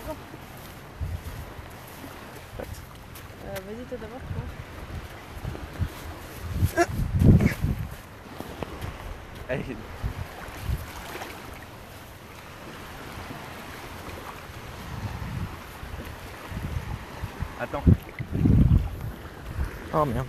ça euh, Vas-y, toi d'abord, toi. Allez. Attends. Oh merde.